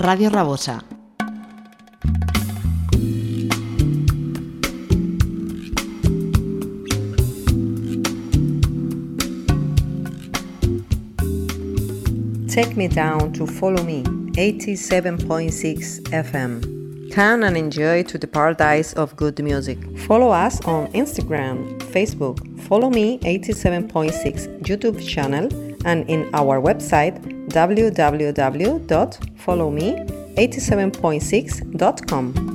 Radio Rabosa. Take me down to follow me, 87.6 FM. Turn and enjoy to the paradise of good music. Follow us on Instagram, Facebook, follow me 87.6 YouTube channel and in our website www.followme87.6.com.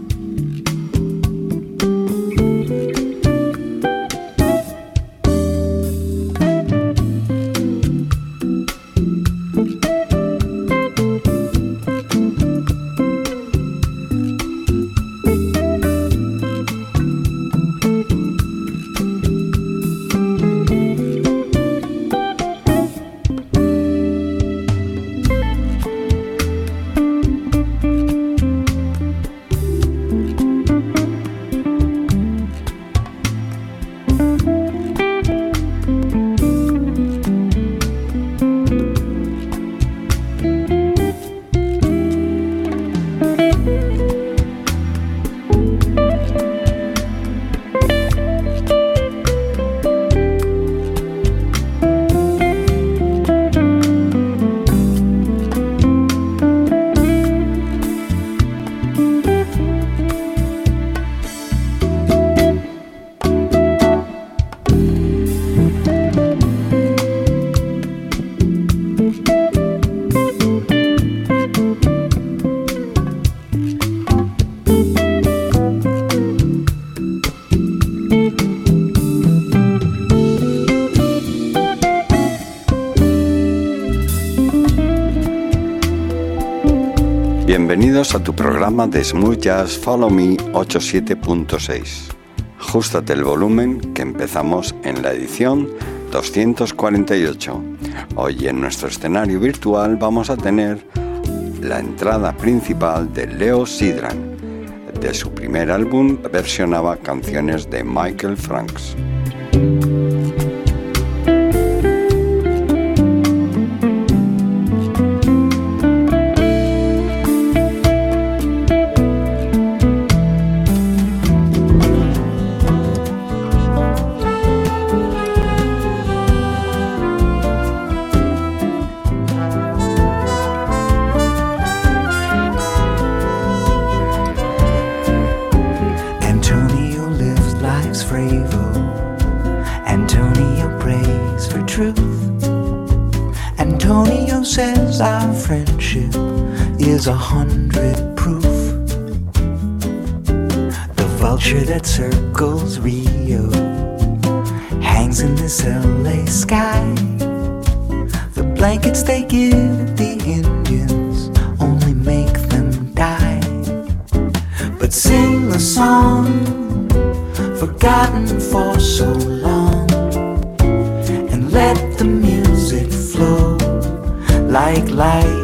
Bienvenidos a tu programa de Smooth Jazz Follow Me 87.6. Jústate el volumen que empezamos en la edición 248. Hoy en nuestro escenario virtual vamos a tener la entrada principal de Leo Sidran. De su primer álbum versionaba canciones de Michael Franks. Is a hundred proof. The vulture that circles Rio hangs in this LA sky. The blankets they give the Indians only make them die but sing the song forgotten for so long and let the music flow like light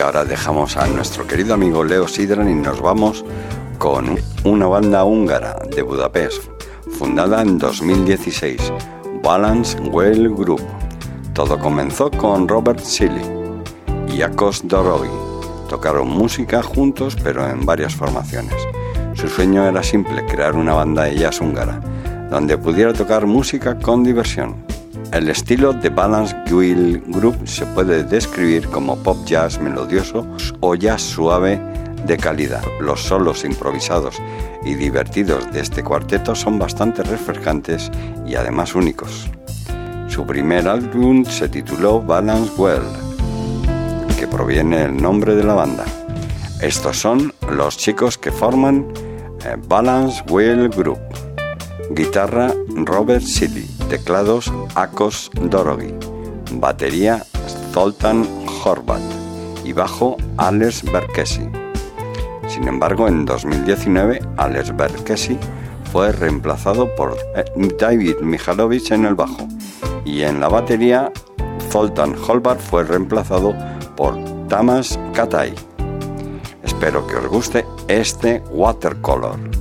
ahora dejamos a nuestro querido amigo Leo Sidran y nos vamos con una banda húngara de Budapest, fundada en 2016, Balance Well Group. Todo comenzó con Robert Silly y Akos Dorogi. Tocaron música juntos pero en varias formaciones. Su sueño era simple, crear una banda de jazz húngara, donde pudiera tocar música con diversión. El estilo de Balance Wheel Group se puede describir como pop jazz melodioso o jazz suave de calidad. Los solos improvisados y divertidos de este cuarteto son bastante refrescantes y además únicos. Su primer álbum se tituló Balance Well, que proviene del nombre de la banda. Estos son los chicos que forman eh, Balance Wheel Group. Guitarra Robert Silly teclados Akos Dorogi, batería Zoltan Horvat y bajo Alex Berkesi. Sin embargo, en 2019 Alex Berkesi fue reemplazado por eh, David Mikhailovich en el bajo y en la batería Zoltan Horvat fue reemplazado por Tamas Katai. Espero que os guste este watercolor.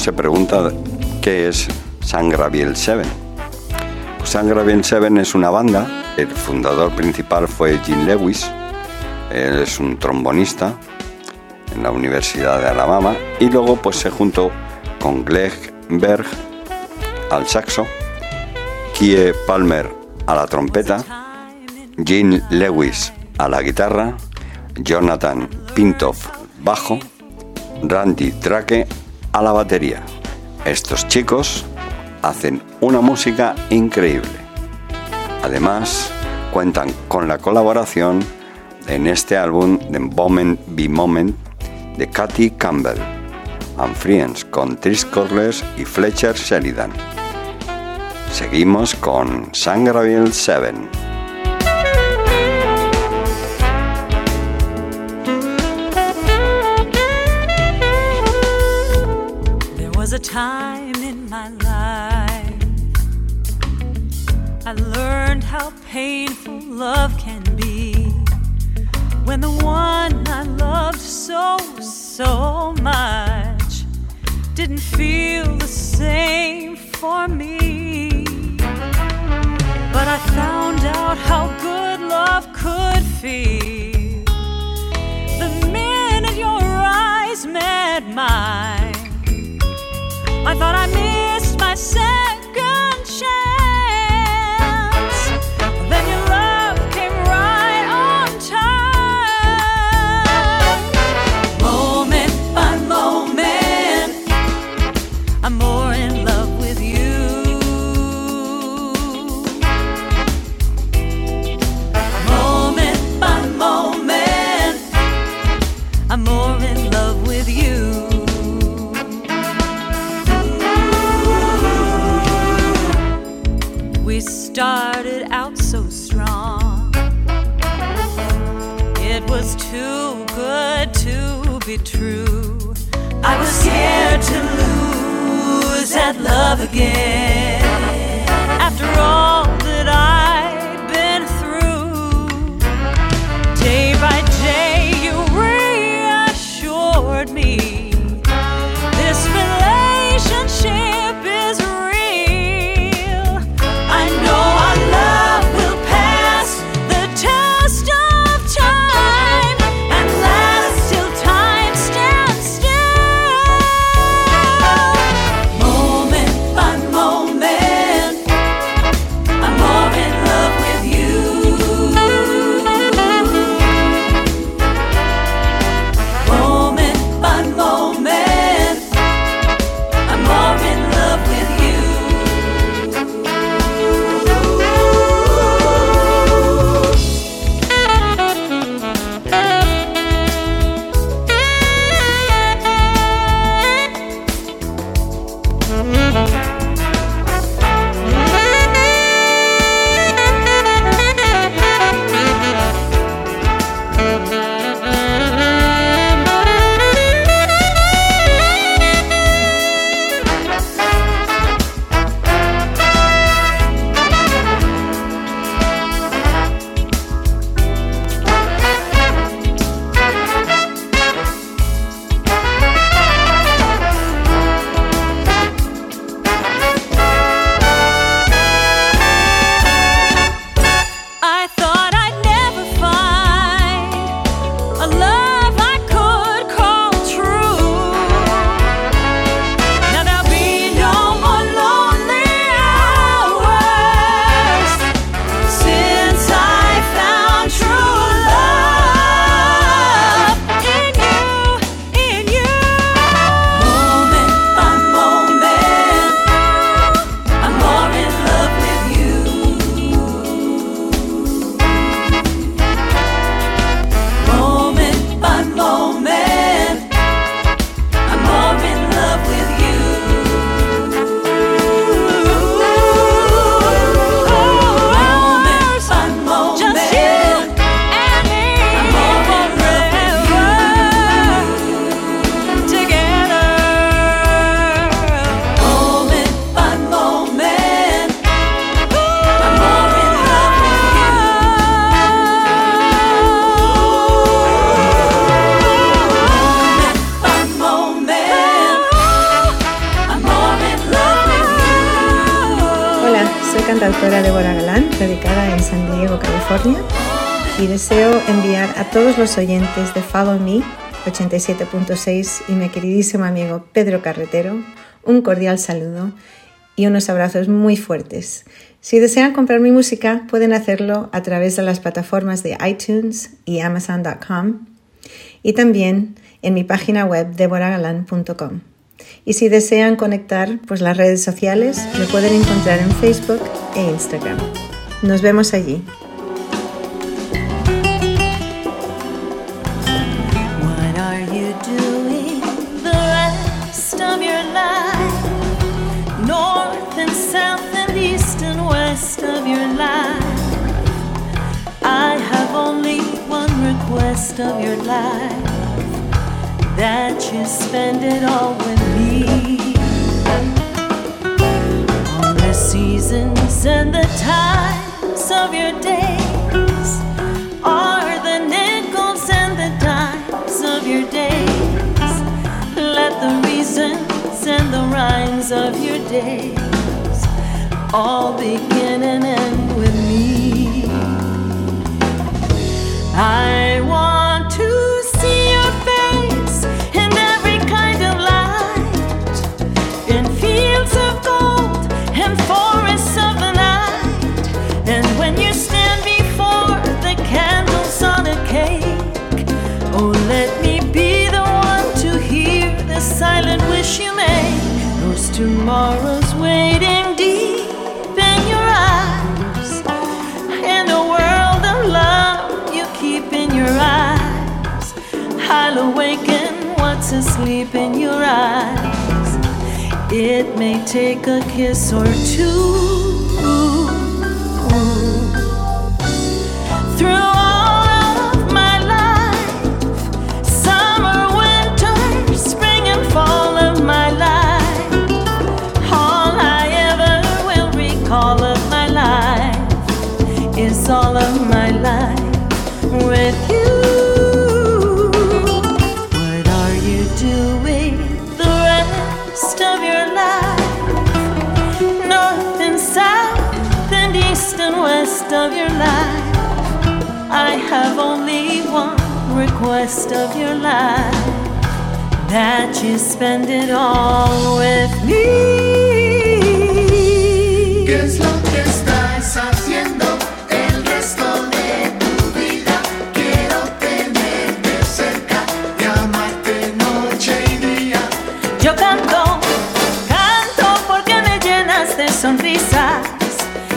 Se pregunta qué es Sangraviel 7. Pues Sangraviel 7 es una banda, el fundador principal fue Jim Lewis, él es un trombonista en la Universidad de Alabama. Y luego pues se juntó con Greg Berg al saxo, Kie Palmer a la trompeta, Jim Lewis a la guitarra, Jonathan Pintoff bajo, Randy Drake a la batería. Estos chicos hacen una música increíble. Además, cuentan con la colaboración en este álbum de Moment Be Moment de Katy Campbell, and Friends con Tris Corles y Fletcher Sheridan. Seguimos con Sangraviel 7. Feel the same for me. But I found out how good love could feel the minute your eyes met mine. I thought I missed my be true. I was scared to lose that love again. After all that I'd los oyentes de Follow Me 87.6 y mi queridísimo amigo Pedro Carretero un cordial saludo y unos abrazos muy fuertes. Si desean comprar mi música, pueden hacerlo a través de las plataformas de iTunes y Amazon.com y también en mi página web deboragalan.com. Y si desean conectar, pues las redes sociales me pueden encontrar en Facebook e Instagram. Nos vemos allí. One request of your life that you spend it all with me. On the seasons and the times of your days are the nickels and the dimes of your days. Let the reasons and the rhymes of your days all begin and end with me. I want to see your face in every kind of light, in fields of gold and forests of the night. And when you stand before the candles on a cake, oh, let me be the one to hear the silent wish you make. Those tomorrows waiting what's asleep in your eyes. It may take a kiss or two. Request of your life that you spend it all with me. ¿Qué es lo que estás haciendo el resto de tu vida? Quiero tenerte cerca y amarte noche y día. Yo canto, canto porque me llenas de sonrisas.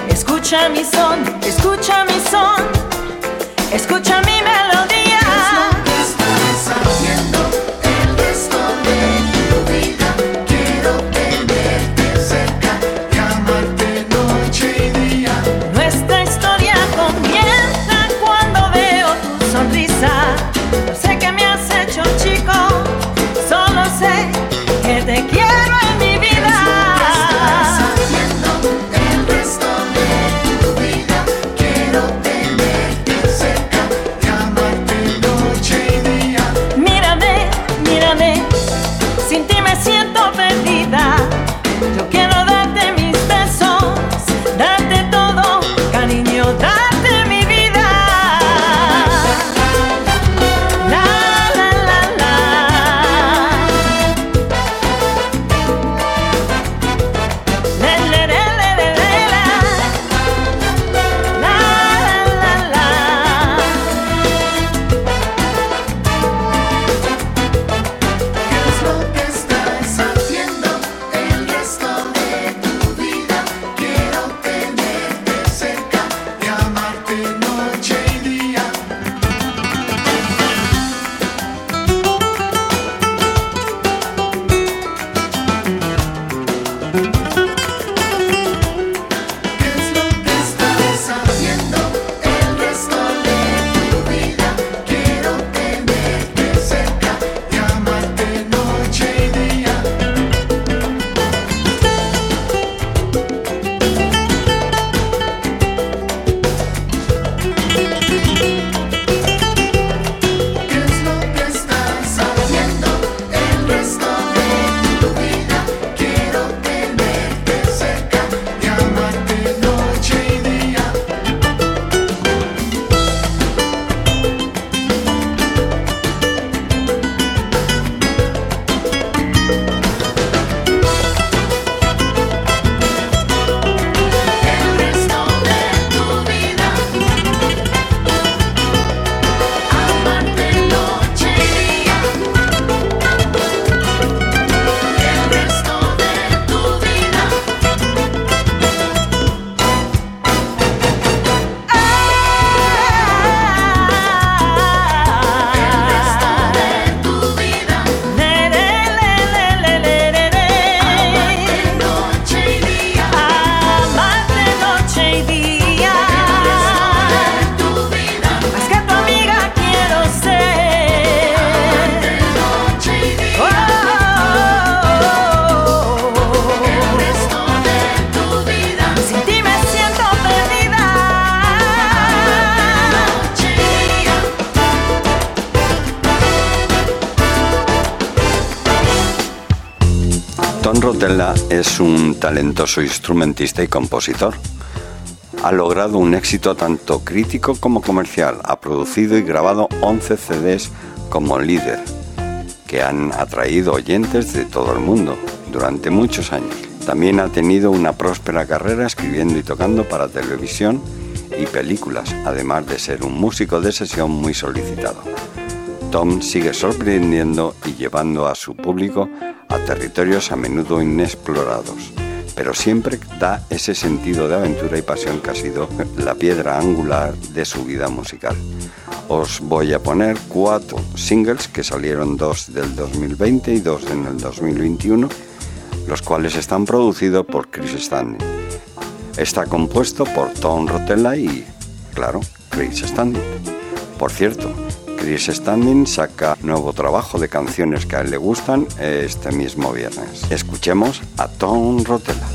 Escucha mi son, escucha mi son, escucha mi melodía. Es un talentoso instrumentista y compositor. Ha logrado un éxito tanto crítico como comercial. Ha producido y grabado 11 CDs como líder, que han atraído oyentes de todo el mundo durante muchos años. También ha tenido una próspera carrera escribiendo y tocando para televisión y películas, además de ser un músico de sesión muy solicitado. Tom sigue sorprendiendo y llevando a su público territorios a menudo inexplorados, pero siempre da ese sentido de aventura y pasión que ha sido la piedra angular de su vida musical. Os voy a poner cuatro singles que salieron dos del 2020 y dos en el 2021, los cuales están producidos por Chris Stanley. Está compuesto por Tom Rotella y, claro, Chris Stanley. Por cierto, Chris Standing saca nuevo trabajo de canciones que a él le gustan este mismo viernes. Escuchemos a Tom Rotella.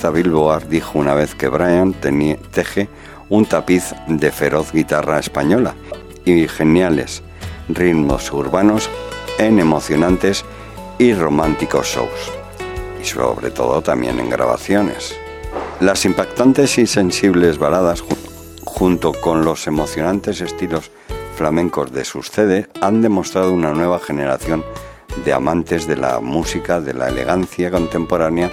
Revista Billboard dijo una vez que Brian teje un tapiz de feroz guitarra española y geniales ritmos urbanos en emocionantes y románticos shows, y sobre todo también en grabaciones. Las impactantes y sensibles baladas junto con los emocionantes estilos flamencos de sus CD han demostrado una nueva generación de amantes de la música, de la elegancia contemporánea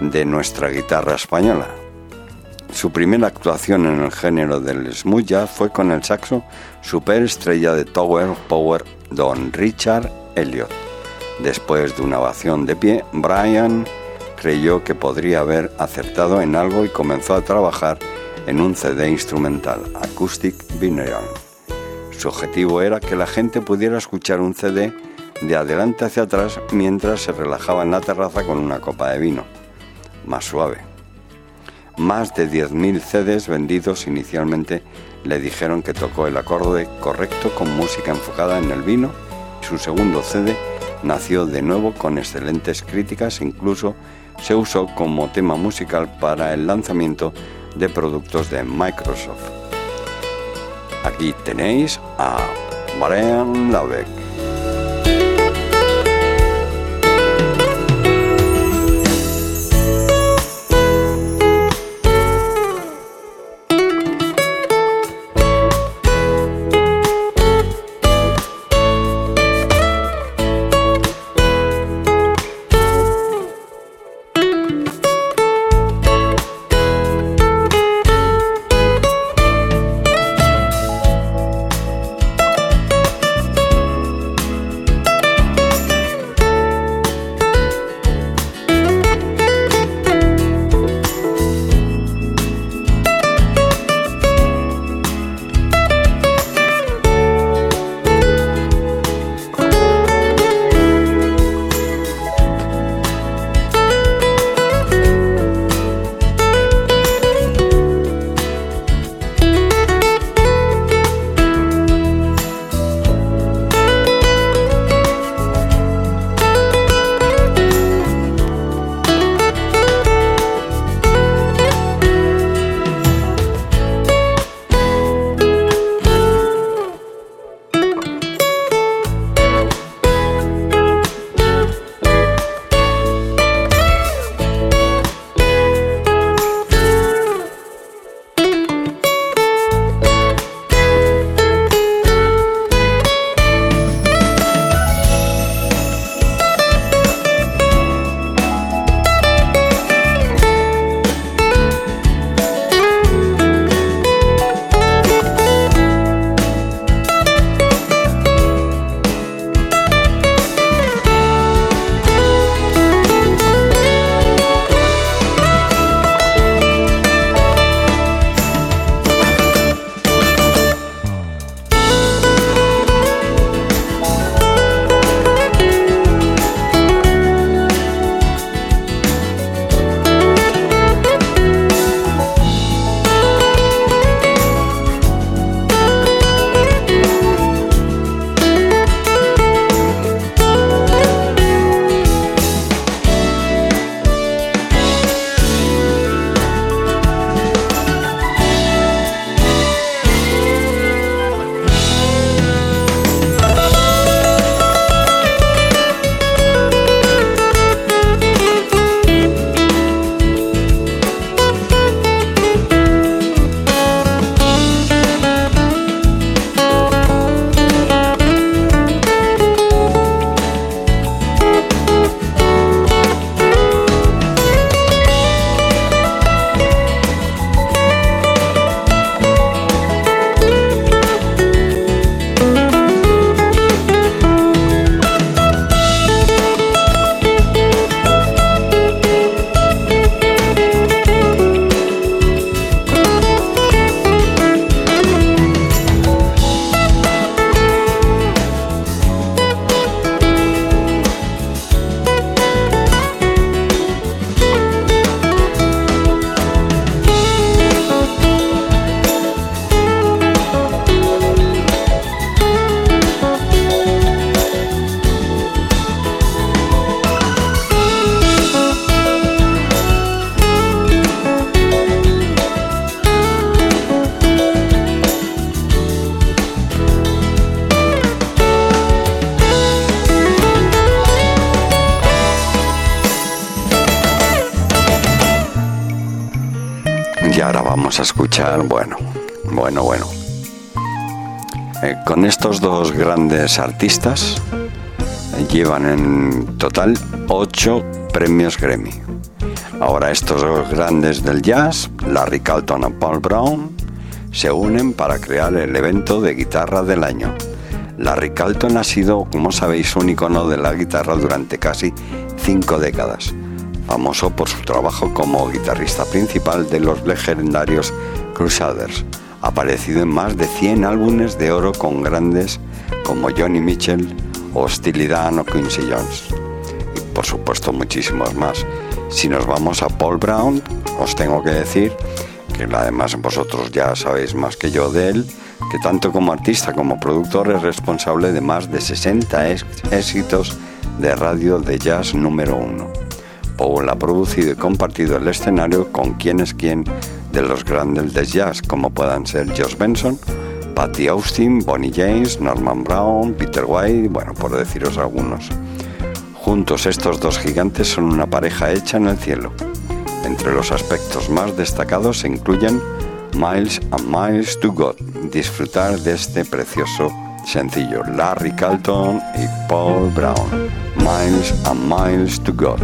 de nuestra guitarra española. Su primera actuación en el género del smooth jazz fue con el saxo superestrella de Tower Power Don Richard Elliot. Después de una ovación de pie, Brian creyó que podría haber acertado en algo y comenzó a trabajar en un CD instrumental, Acoustic Vinyl. Su objetivo era que la gente pudiera escuchar un CD de adelante hacia atrás mientras se relajaba en la terraza con una copa de vino, más suave. Más de 10.000 CDs vendidos inicialmente le dijeron que tocó el acorde correcto con música enfocada en el vino. Su segundo CD nació de nuevo con excelentes críticas, incluso se usó como tema musical para el lanzamiento de productos de Microsoft. Aquí tenéis a Brian Labeck. Artistas eh, llevan en total ocho premios Grammy. Ahora estos dos grandes del jazz, Larry Carlton y Paul Brown, se unen para crear el evento de guitarra del año. Larry Carlton ha sido, como sabéis, un icono de la guitarra durante casi cinco décadas, famoso por su trabajo como guitarrista principal de los legendarios Crusaders. Aparecido en más de 100 álbumes de oro con grandes como Johnny Mitchell o Dan o Quincy Jones. Y por supuesto muchísimos más. Si nos vamos a Paul Brown, os tengo que decir que además vosotros ya sabéis más que yo de él, que tanto como artista como productor es responsable de más de 60 éxitos de radio de jazz número uno. Paul ha producido y compartido el escenario con quien es quien de los grandes de jazz, como puedan ser Josh Benson, Patty Austin, Bonnie James, Norman Brown, Peter White, bueno, por deciros algunos. Juntos estos dos gigantes son una pareja hecha en el cielo. Entre los aspectos más destacados se incluyen Miles and Miles to God, disfrutar de este precioso sencillo, Larry Carlton y Paul Brown, Miles and Miles to God.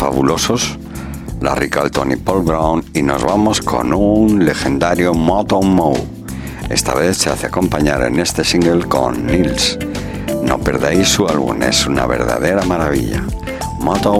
Fabulosos, Larry Carlton y Paul Brown, y nos vamos con un legendario Moto Mo. Esta vez se hace acompañar en este single con Nils. No perdáis su álbum, es una verdadera maravilla. Moto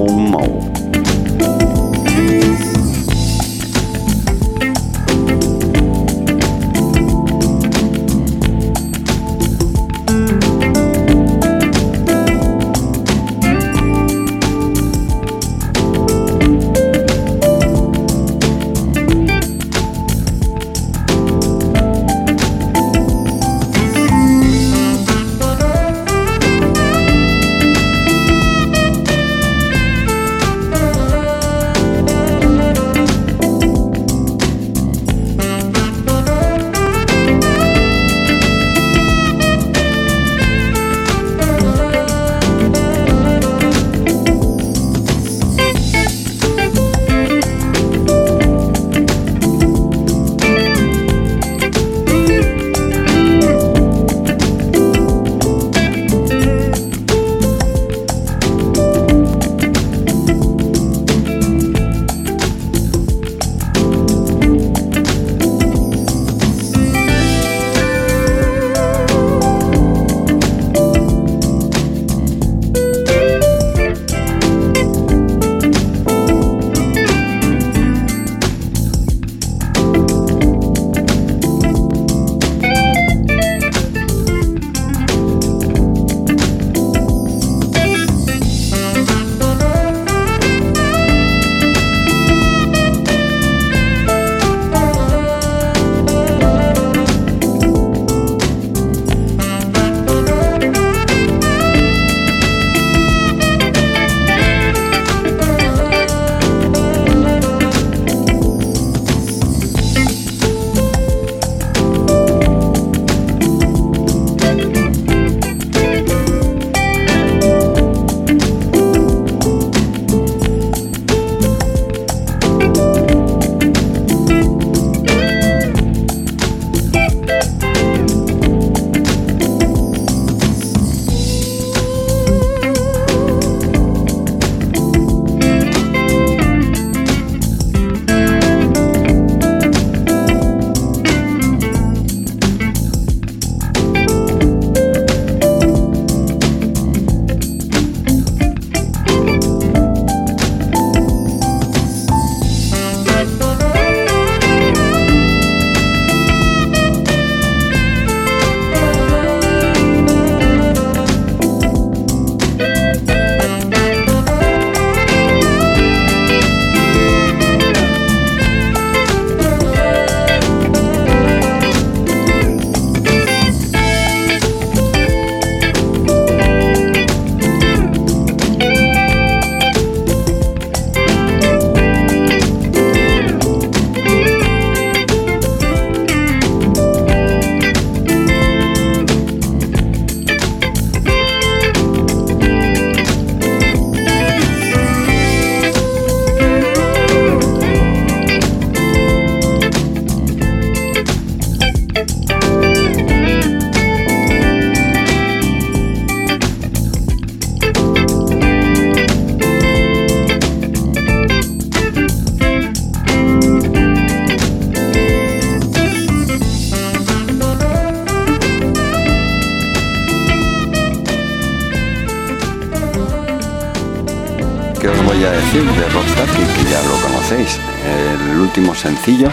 Mo. sencillo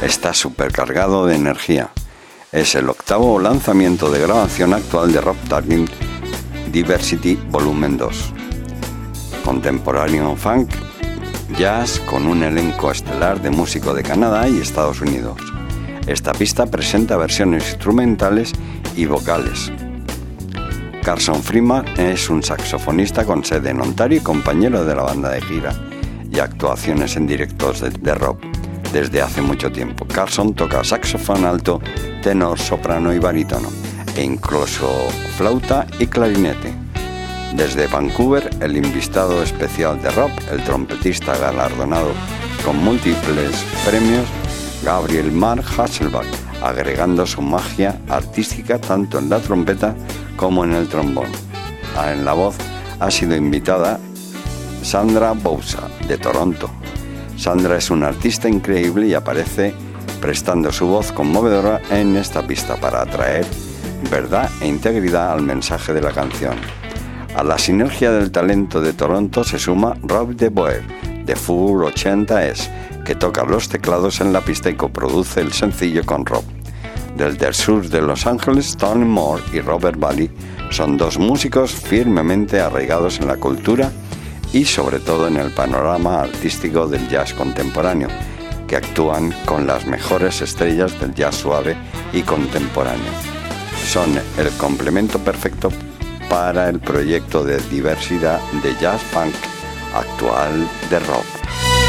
está supercargado de energía. Es el octavo lanzamiento de grabación actual de Rob Tarkin Diversity Volumen 2. Contemporáneo funk, jazz con un elenco estelar de músico de Canadá y Estados Unidos. Esta pista presenta versiones instrumentales y vocales. Carson Freeman es un saxofonista con sede en Ontario y compañero de la banda de gira y actuaciones en directos de, de rock desde hace mucho tiempo. Carlson toca saxofón alto, tenor, soprano y barítono, e incluso flauta y clarinete. Desde Vancouver, el invitado especial de rock, el trompetista galardonado con múltiples premios, Gabriel Mark Hasselbach, agregando su magia artística tanto en la trompeta como en el trombón. Ah, en la voz ha sido invitada Sandra Bousa, de Toronto. Sandra es una artista increíble y aparece prestando su voz conmovedora en esta pista para atraer verdad e integridad al mensaje de la canción. A la sinergia del talento de Toronto se suma Rob de Boer, de Full 80S, que toca los teclados en la pista y coproduce el sencillo con Rob. Del del sur de Los Ángeles, Tony Moore y Robert Valley son dos músicos firmemente arraigados en la cultura y sobre todo en el panorama artístico del jazz contemporáneo, que actúan con las mejores estrellas del jazz suave y contemporáneo. Son el complemento perfecto para el proyecto de diversidad de jazz punk actual de rock.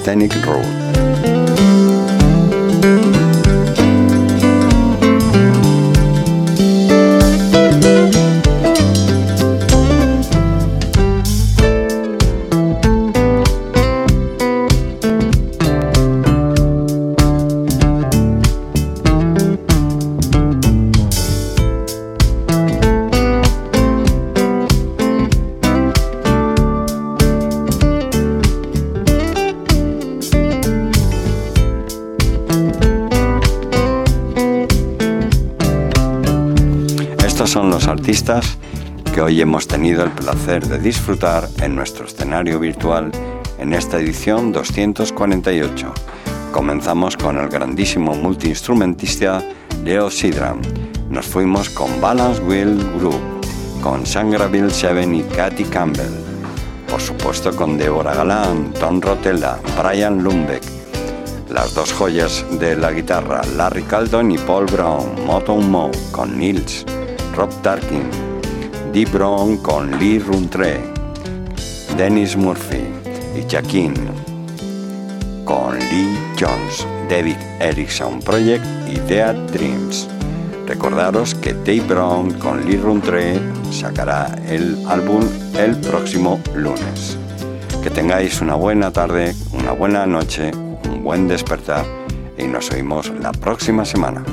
Stanic Road. Hemos tenido el placer de disfrutar en nuestro escenario virtual en esta edición 248. Comenzamos con el grandísimo multiinstrumentista Leo Sidran. Nos fuimos con Balance Wheel Group, con Sangreville Seven y Katy Campbell. Por supuesto con Deborah Galán, Tom Rotella, Brian Lumbeck. Las dos joyas de la guitarra, Larry Caldon y Paul Brown, Motown Mo, con Nils. Rob Tarkin, Dee Brown con Lee Runtre, Dennis Murphy y Jaquin con Lee Jones, David Erickson Project y Dead Dreams. Recordaros que Dave Brown con Lee Runtre sacará el álbum el próximo lunes. Que tengáis una buena tarde, una buena noche, un buen despertar y nos oímos la próxima semana.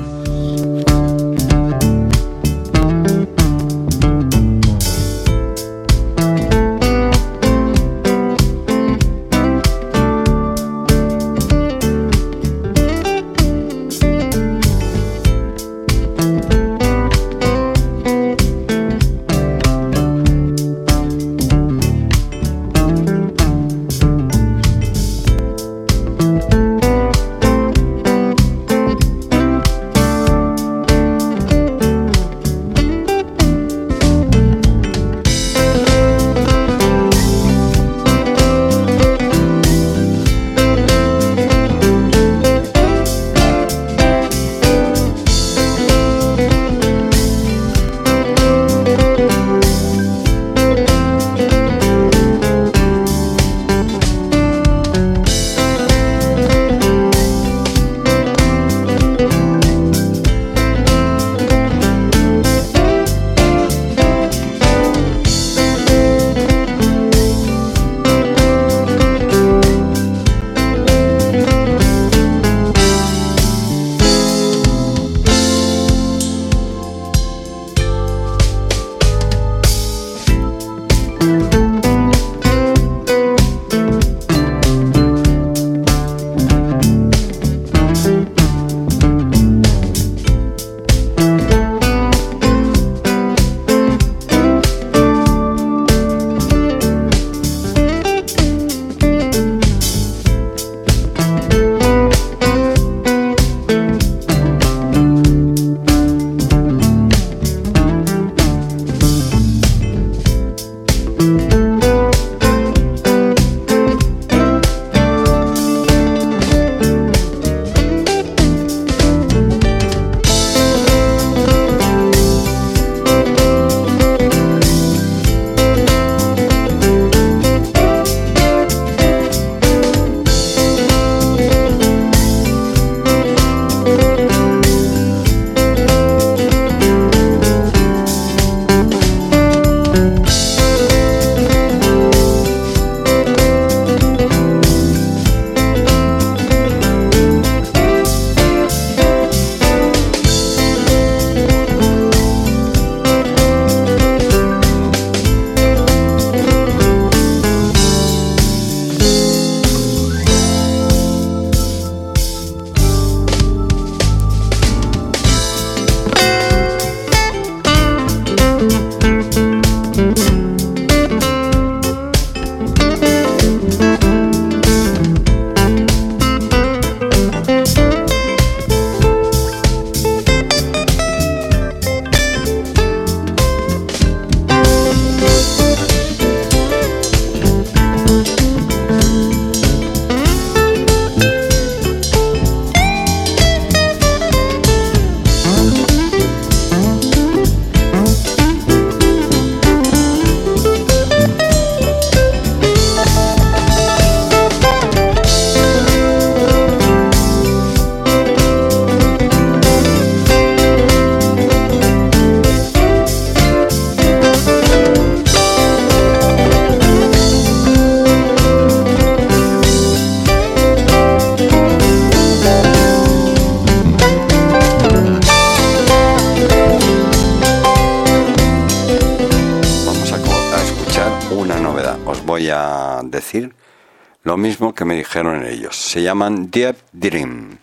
Se llaman Deep Dream.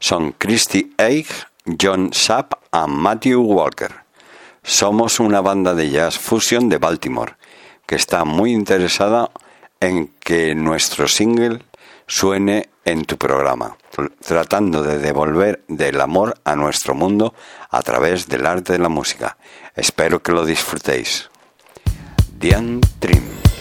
Son Christy Eich, John Sapp y Matthew Walker. Somos una banda de jazz fusion de Baltimore que está muy interesada en que nuestro single suene en tu programa, tratando de devolver del amor a nuestro mundo a través del arte de la música. Espero que lo disfrutéis. Diane Trim.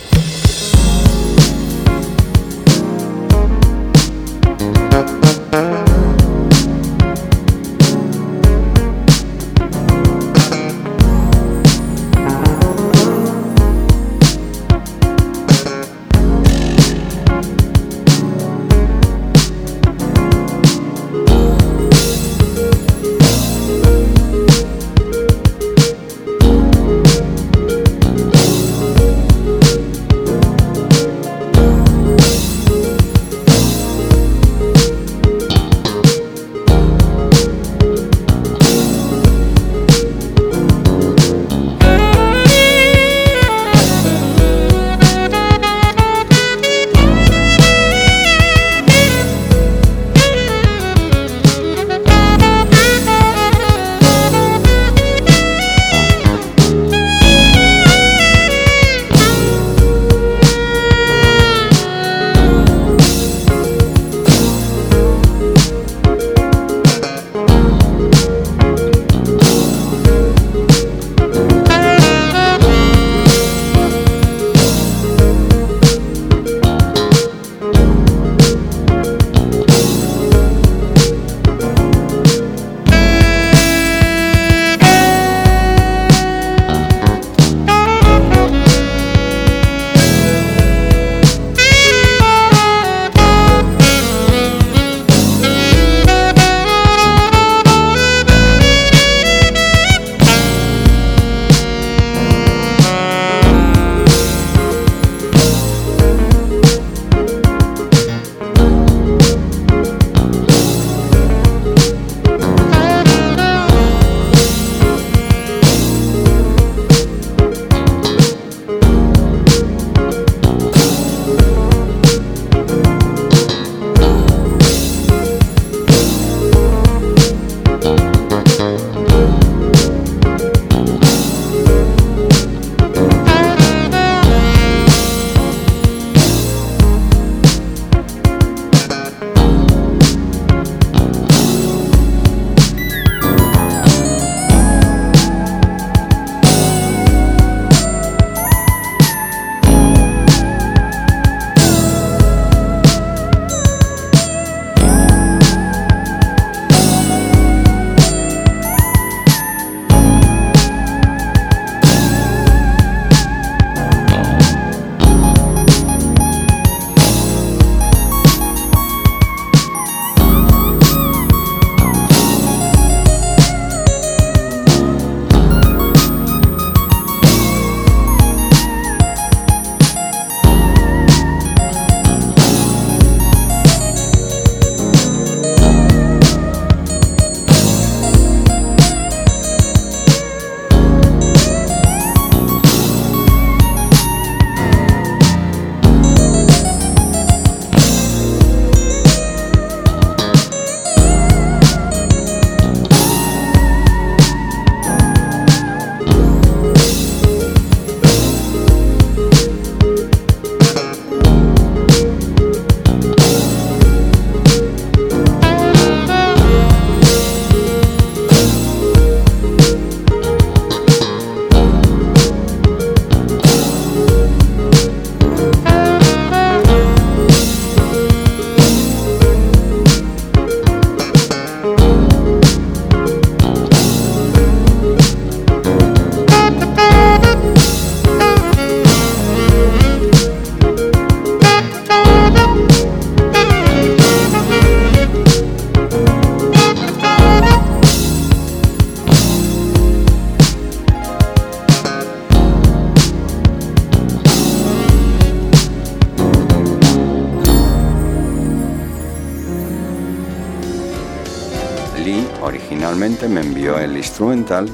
Me envió el instrumental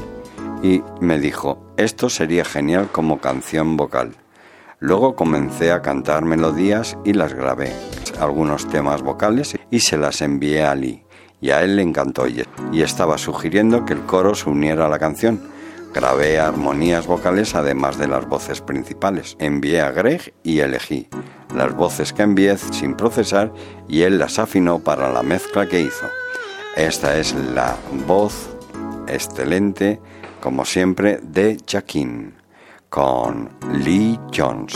y me dijo, esto sería genial como canción vocal. Luego comencé a cantar melodías y las grabé, algunos temas vocales y se las envié a Lee. Y a él le encantó y estaba sugiriendo que el coro se uniera a la canción. Grabé armonías vocales además de las voces principales. Envié a Greg y elegí las voces que envié sin procesar y él las afinó para la mezcla que hizo. Esta es la voz excelente, como siempre, de Jaquín con Lee Jones.